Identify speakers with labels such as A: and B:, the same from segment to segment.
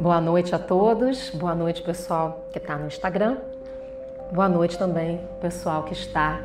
A: Boa noite a todos, boa noite pessoal que está no Instagram, boa noite também pessoal que está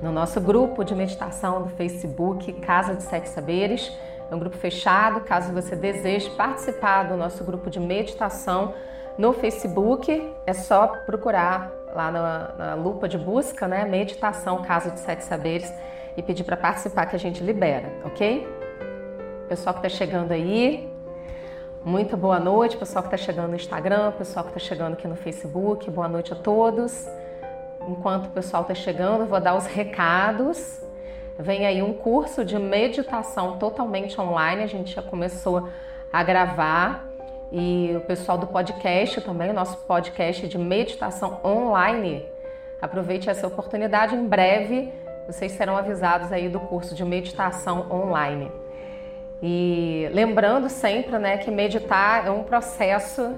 A: no nosso grupo de meditação do Facebook Casa de Sete Saberes. É um grupo fechado, caso você deseje participar do nosso grupo de meditação no Facebook, é só procurar lá na, na lupa de busca, né? Meditação Casa de Sete Saberes e pedir para participar que a gente libera, ok? Pessoal que está chegando aí, muito boa noite, pessoal que está chegando no Instagram, pessoal que está chegando aqui no Facebook, boa noite a todos. Enquanto o pessoal está chegando, vou dar os recados. Vem aí um curso de meditação totalmente online, a gente já começou a gravar e o pessoal do podcast também, o nosso podcast de meditação online. Aproveite essa oportunidade, em breve vocês serão avisados aí do curso de meditação online. E lembrando sempre, né, que meditar é um processo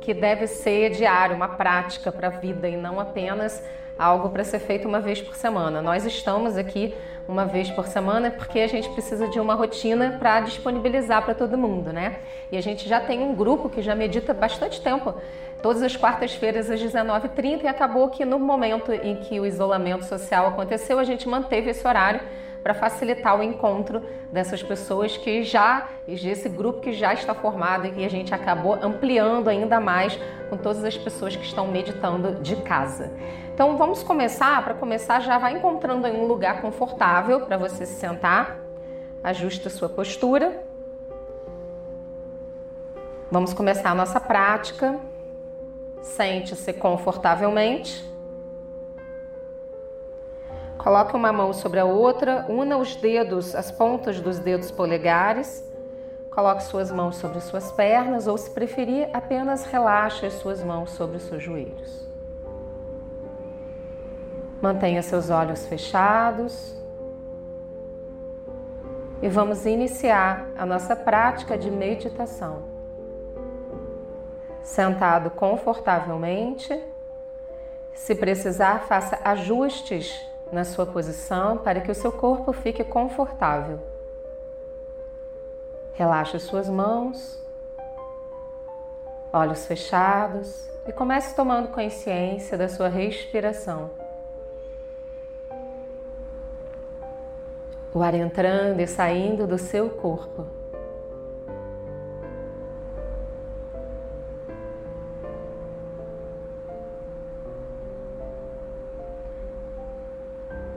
A: que deve ser diário, uma prática para a vida e não apenas algo para ser feito uma vez por semana. Nós estamos aqui uma vez por semana porque a gente precisa de uma rotina para disponibilizar para todo mundo, né? E a gente já tem um grupo que já medita bastante tempo, todas as quartas-feiras às 19h30 e acabou que no momento em que o isolamento social aconteceu, a gente manteve esse horário para facilitar o encontro dessas pessoas que já, desse grupo que já está formado e a gente acabou ampliando ainda mais com todas as pessoas que estão meditando de casa. Então vamos começar. Para começar, já vai encontrando um lugar confortável para você se sentar. Ajuste a sua postura. Vamos começar a nossa prática. Sente-se confortavelmente. Coloque uma mão sobre a outra, una os dedos, as pontas dos dedos polegares. Coloque suas mãos sobre suas pernas ou, se preferir, apenas relaxe as suas mãos sobre os seus joelhos. Mantenha seus olhos fechados. E vamos iniciar a nossa prática de meditação. Sentado confortavelmente. Se precisar, faça ajustes na sua posição para que o seu corpo fique confortável. Relaxe suas mãos, olhos fechados e comece tomando consciência da sua respiração. O ar entrando e saindo do seu corpo.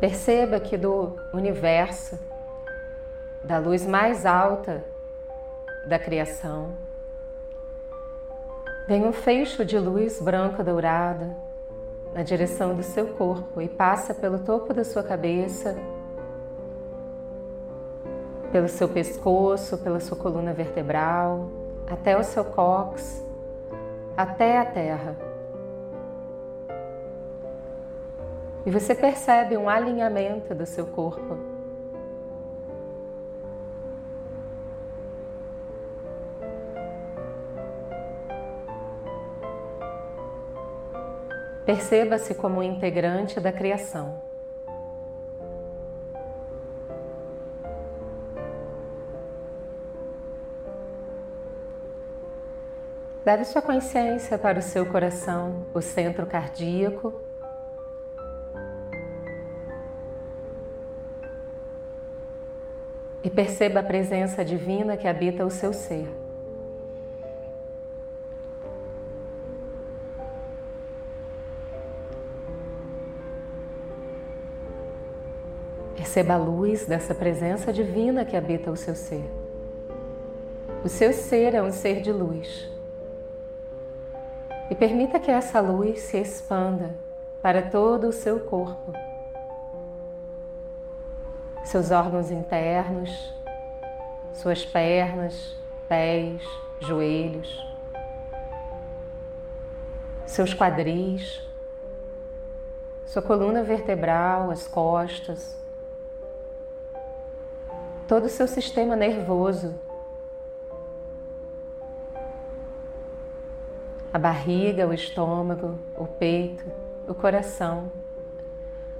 A: Perceba que do universo, da luz mais alta da criação, vem um feixe de luz branca dourada na direção do seu corpo e passa pelo topo da sua cabeça, pelo seu pescoço, pela sua coluna vertebral, até o seu cóccix, até a terra. E você percebe um alinhamento do seu corpo. Perceba-se como um integrante da criação. Leve sua consciência para o seu coração, o centro cardíaco e perceba a presença divina que habita o seu ser. Perceba a luz dessa presença divina que habita o seu ser. O seu ser é um ser de luz. E permita que essa luz se expanda para todo o seu corpo seus órgãos internos, suas pernas, pés, joelhos, seus quadris, sua coluna vertebral, as costas, todo o seu sistema nervoso, a barriga, o estômago, o peito, o coração,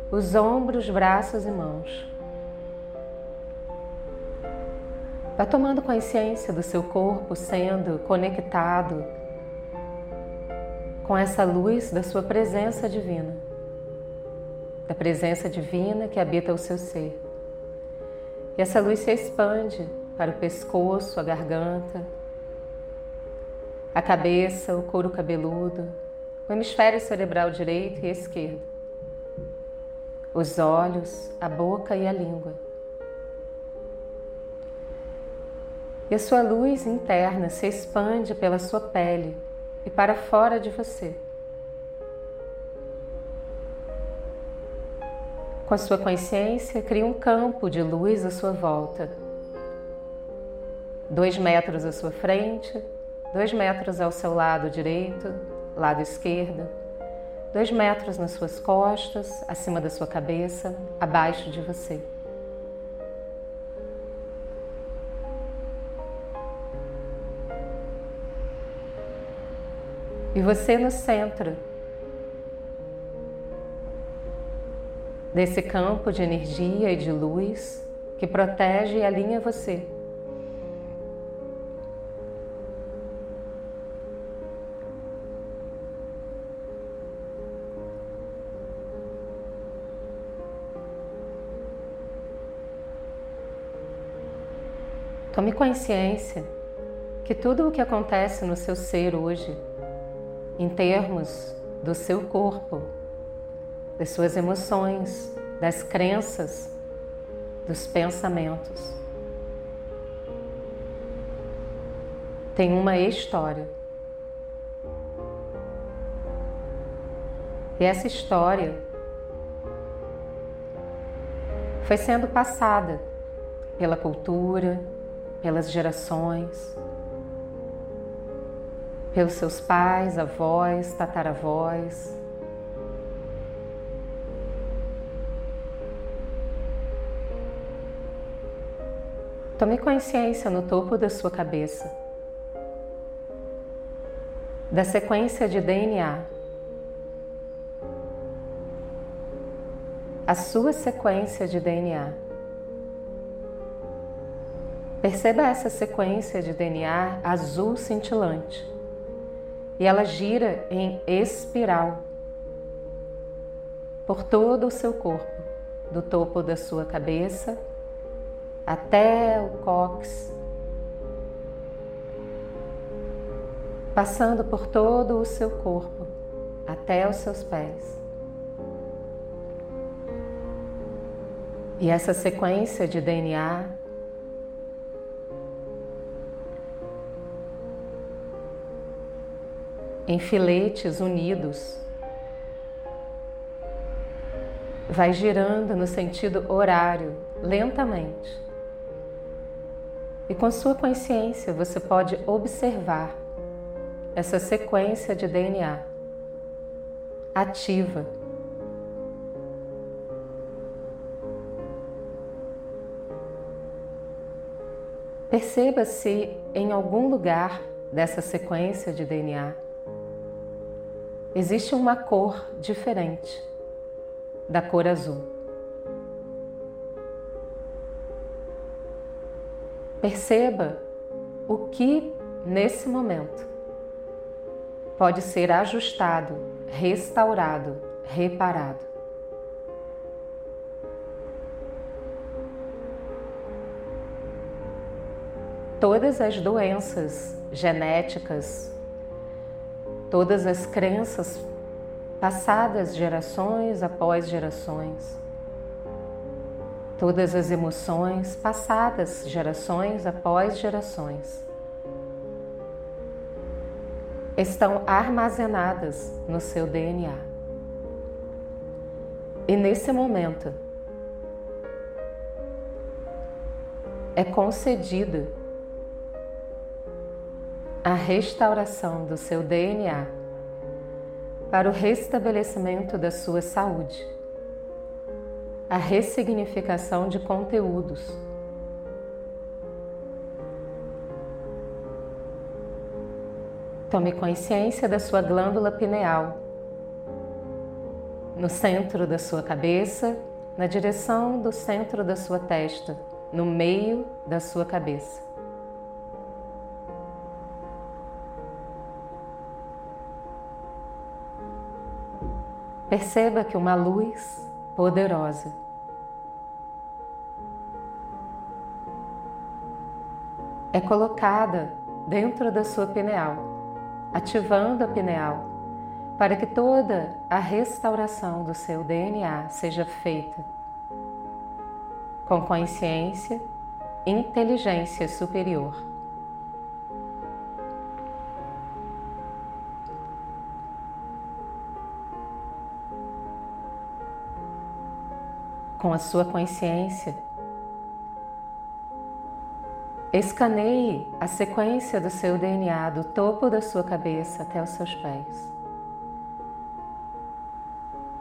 A: os ombros, braços e mãos. Vai tomando consciência do seu corpo sendo conectado com essa luz da sua presença divina, da presença divina que habita o seu ser. E essa luz se expande para o pescoço, a garganta, a cabeça, o couro cabeludo, o hemisfério cerebral direito e esquerdo, os olhos, a boca e a língua. E a sua luz interna se expande pela sua pele e para fora de você. Com a sua consciência, crie um campo de luz à sua volta. Dois metros à sua frente, dois metros ao seu lado direito, lado esquerdo, dois metros nas suas costas, acima da sua cabeça, abaixo de você. E você no centro desse campo de energia e de luz que protege e alinha você. Tome consciência que tudo o que acontece no seu ser hoje em termos do seu corpo, das suas emoções, das crenças, dos pensamentos. Tem uma história. E essa história foi sendo passada pela cultura, pelas gerações, pelos seus pais, avós, tataravós. Tome consciência no topo da sua cabeça da sequência de DNA. A sua sequência de DNA. Perceba essa sequência de DNA azul cintilante e ela gira em espiral por todo o seu corpo, do topo da sua cabeça até o cóccix, passando por todo o seu corpo até os seus pés. E essa sequência de DNA em filetes unidos. Vai girando no sentido horário, lentamente. E com sua consciência você pode observar essa sequência de DNA ativa. Perceba se em algum lugar dessa sequência de DNA existe uma cor diferente da cor azul. Perceba o que nesse momento pode ser ajustado, restaurado, reparado. Todas as doenças genéticas todas as crenças passadas gerações após gerações, todas as emoções passadas gerações após gerações estão armazenadas no seu DNA. E nesse momento é concedida a restauração do seu DNA para o restabelecimento da sua saúde, a ressignificação de conteúdos. Tome consciência da sua glândula pineal, no centro da sua cabeça, na direção do centro da sua testa, no meio da sua cabeça. Perceba que uma luz poderosa é colocada dentro da sua pineal, ativando a pineal, para que toda a restauração do seu DNA seja feita com consciência e inteligência superior. Com a sua consciência, Escaneie a sequência do seu DNA do topo da sua cabeça até os seus pés.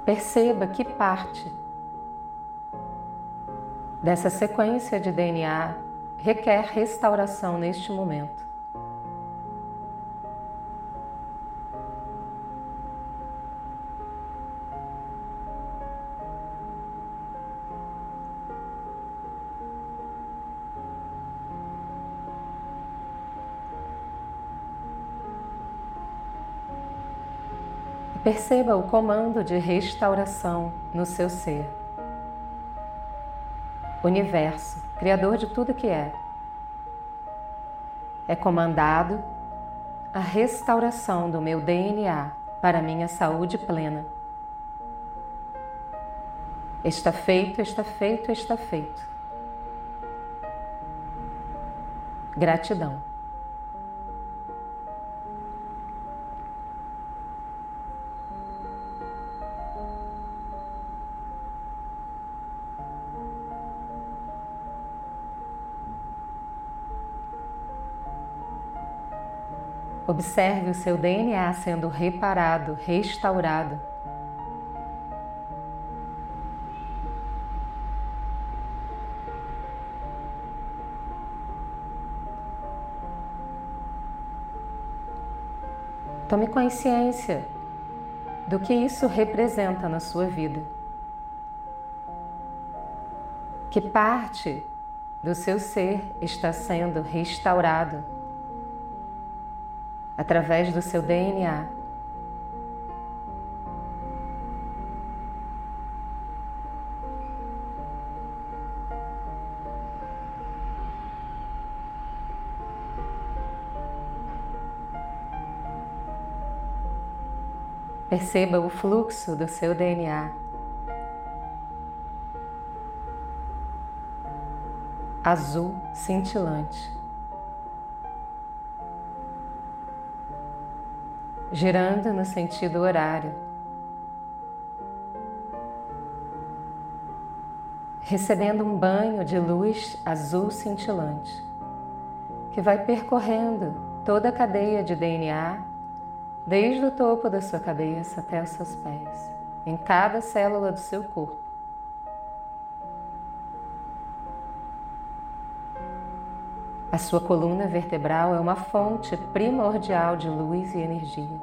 A: Perceba que parte dessa sequência de DNA requer restauração neste momento. Perceba o comando de restauração no seu ser. Universo, Criador de tudo que é, é comandado a restauração do meu DNA para minha saúde plena. Está feito, está feito, está feito. Gratidão. Observe o seu DNA sendo reparado, restaurado. Tome consciência do que isso representa na sua vida. Que parte do seu ser está sendo restaurado através do seu DNA. Perceba o fluxo do seu DNA. Azul cintilante. Girando no sentido horário, recebendo um banho de luz azul cintilante que vai percorrendo toda a cadeia de DNA, desde o topo da sua cabeça até os seus pés, em cada célula do seu corpo. A sua coluna vertebral é uma fonte primordial de luz e energia.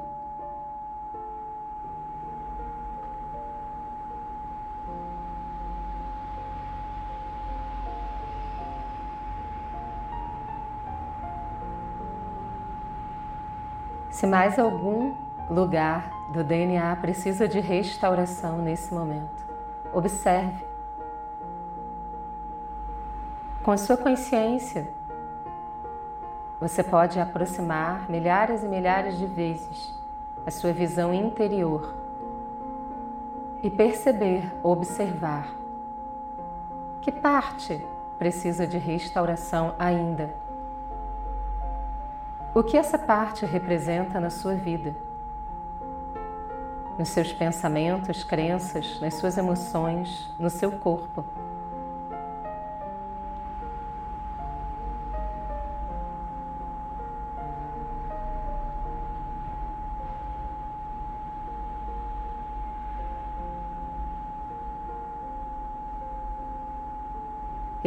A: Se mais algum lugar do DNA precisa de restauração nesse momento, observe. Com a sua consciência, você pode aproximar milhares e milhares de vezes a sua visão interior e perceber, observar que parte precisa de restauração ainda. O que essa parte representa na sua vida? Nos seus pensamentos, crenças, nas suas emoções, no seu corpo.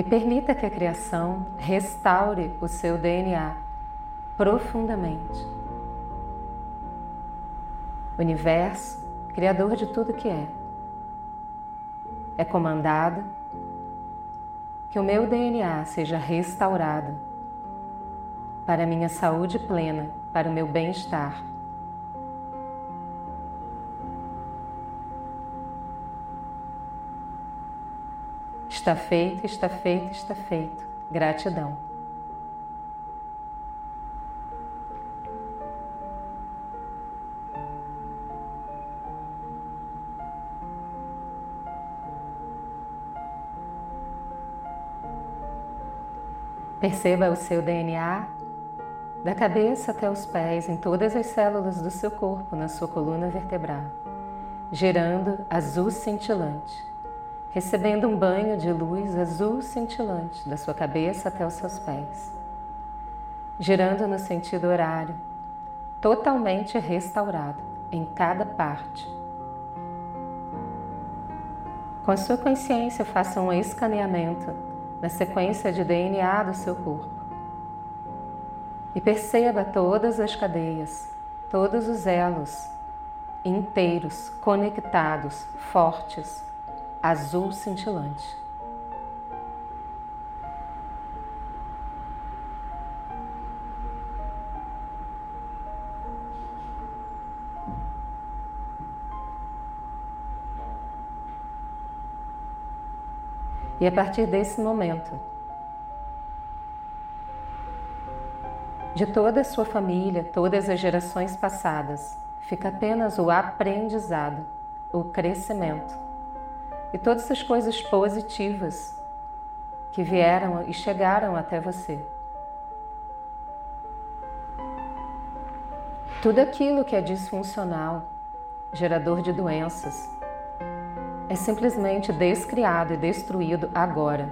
A: E permita que a criação restaure o seu DNA profundamente. Universo, criador de tudo que é, é comandado que o meu DNA seja restaurado para a minha saúde plena, para o meu bem-estar. Está feito, está feito, está feito. Gratidão. Perceba o seu DNA da cabeça até os pés em todas as células do seu corpo, na sua coluna vertebral, gerando azul cintilante, recebendo um banho de luz azul cintilante da sua cabeça até os seus pés, girando no sentido horário, totalmente restaurado em cada parte. Com a sua consciência, faça um escaneamento na sequência de DNA do seu corpo e perceba todas as cadeias, todos os elos inteiros, conectados, fortes, azul cintilante. E a partir desse momento, de toda a sua família, todas as gerações passadas, fica apenas o aprendizado, o crescimento e todas as coisas positivas que vieram e chegaram até você. Tudo aquilo que é disfuncional, gerador de doenças, é simplesmente descriado e destruído agora.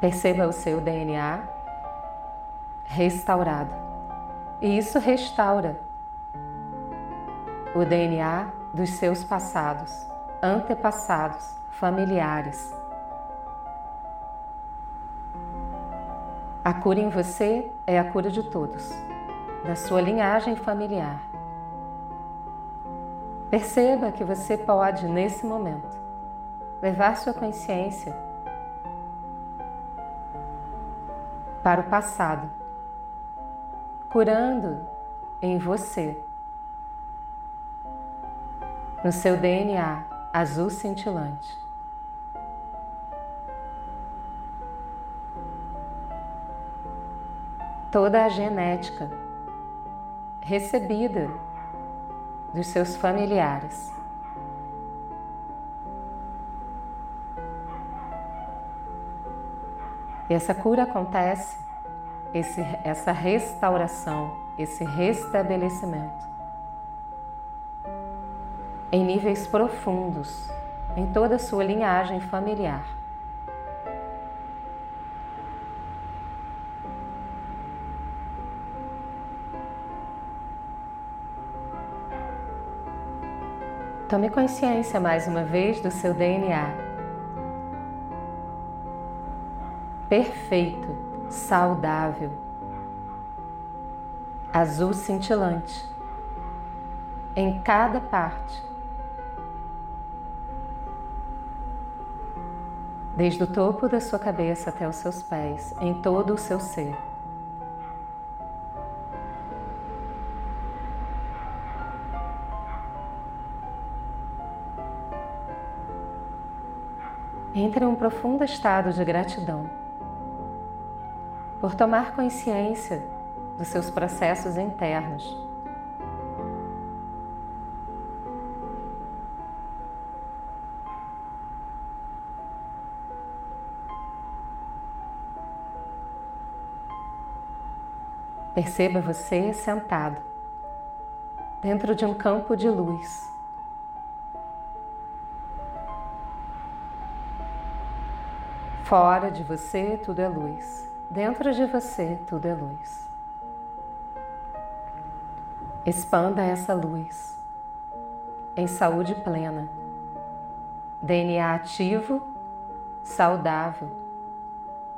A: Perceba o seu DNA restaurado. E isso restaura o DNA dos seus passados, antepassados, familiares. A cura em você é a cura de todos, da sua linhagem familiar. Perceba que você pode, nesse momento, levar sua consciência para o passado, curando em você, no seu DNA azul cintilante. Toda a genética recebida dos seus familiares. E essa cura acontece, esse, essa restauração, esse restabelecimento, em níveis profundos, em toda a sua linhagem familiar. Tome consciência mais uma vez do seu DNA perfeito, saudável, azul cintilante, em cada parte. Desde o topo da sua cabeça até os seus pés, em todo o seu ser. Entre em um profundo estado de gratidão por tomar consciência dos seus processos internos. Perceba você sentado dentro de um campo de luz. Fora de você tudo é luz. Dentro de você tudo é luz. Expanda essa luz em saúde plena, DNA ativo, saudável,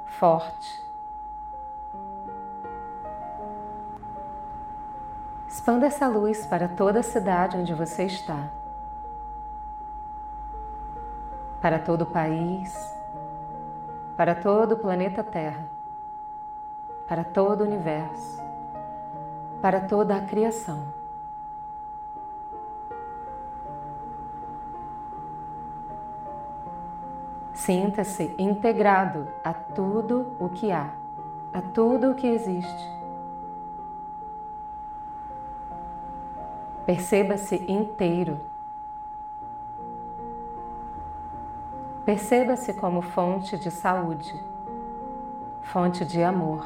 A: forte. Expanda essa luz para toda a cidade onde você está, para todo o país, para todo o planeta Terra, para todo o universo, para toda a criação. Sinta-se integrado a tudo o que há, a tudo o que existe. Perceba-se inteiro. Perceba-se como fonte de saúde, fonte de amor.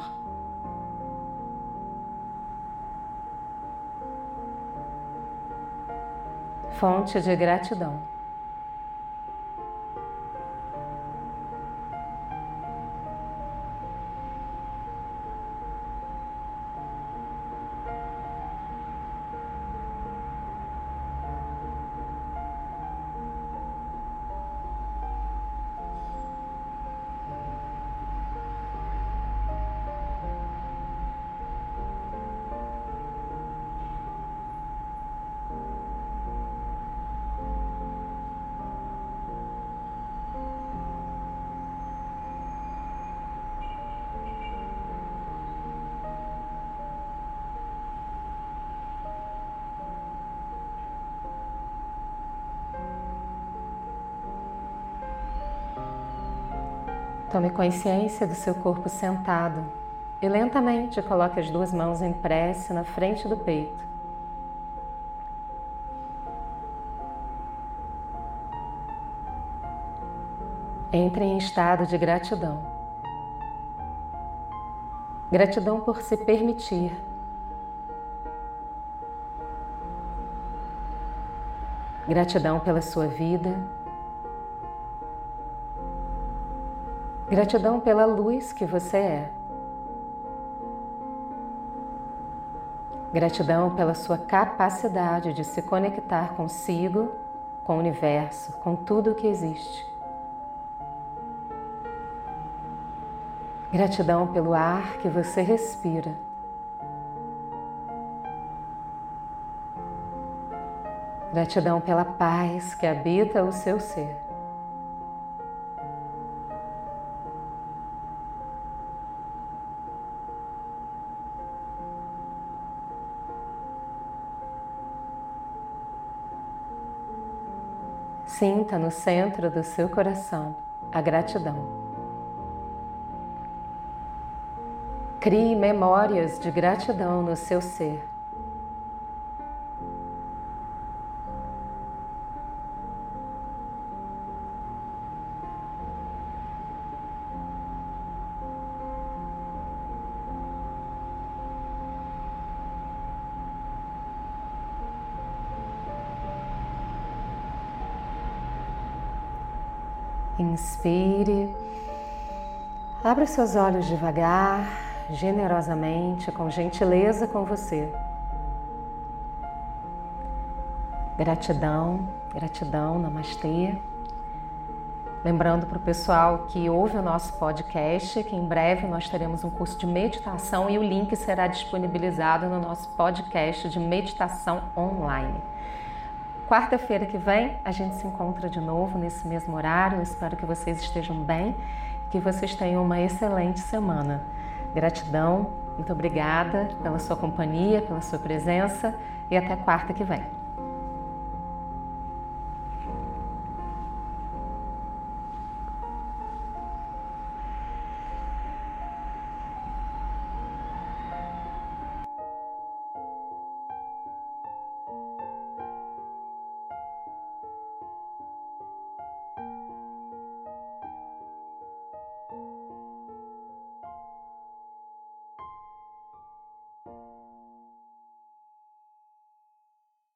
A: Fonte de gratidão. Tome consciência do seu corpo sentado e lentamente coloque as duas mãos em prece na frente do peito. Entre em estado de gratidão. Gratidão por se permitir. Gratidão pela sua vida Gratidão pela luz que você é. Gratidão pela sua capacidade de se conectar consigo, com o universo, com tudo o que existe. Gratidão pelo ar que você respira. Gratidão pela paz que habita o seu ser. Sinta no centro do seu coração a gratidão. Crie memórias de gratidão no seu ser. Inspire. Abra seus olhos devagar, generosamente, com gentileza com você. Gratidão, gratidão, namastê. Lembrando para o pessoal que ouve o nosso podcast que em breve nós teremos um curso de meditação e o link será disponibilizado no nosso podcast de meditação online. Quarta-feira que vem a gente se encontra de novo nesse mesmo horário. Eu espero que vocês estejam bem, que vocês tenham uma excelente semana. Gratidão, muito obrigada pela sua companhia, pela sua presença e até quarta que vem.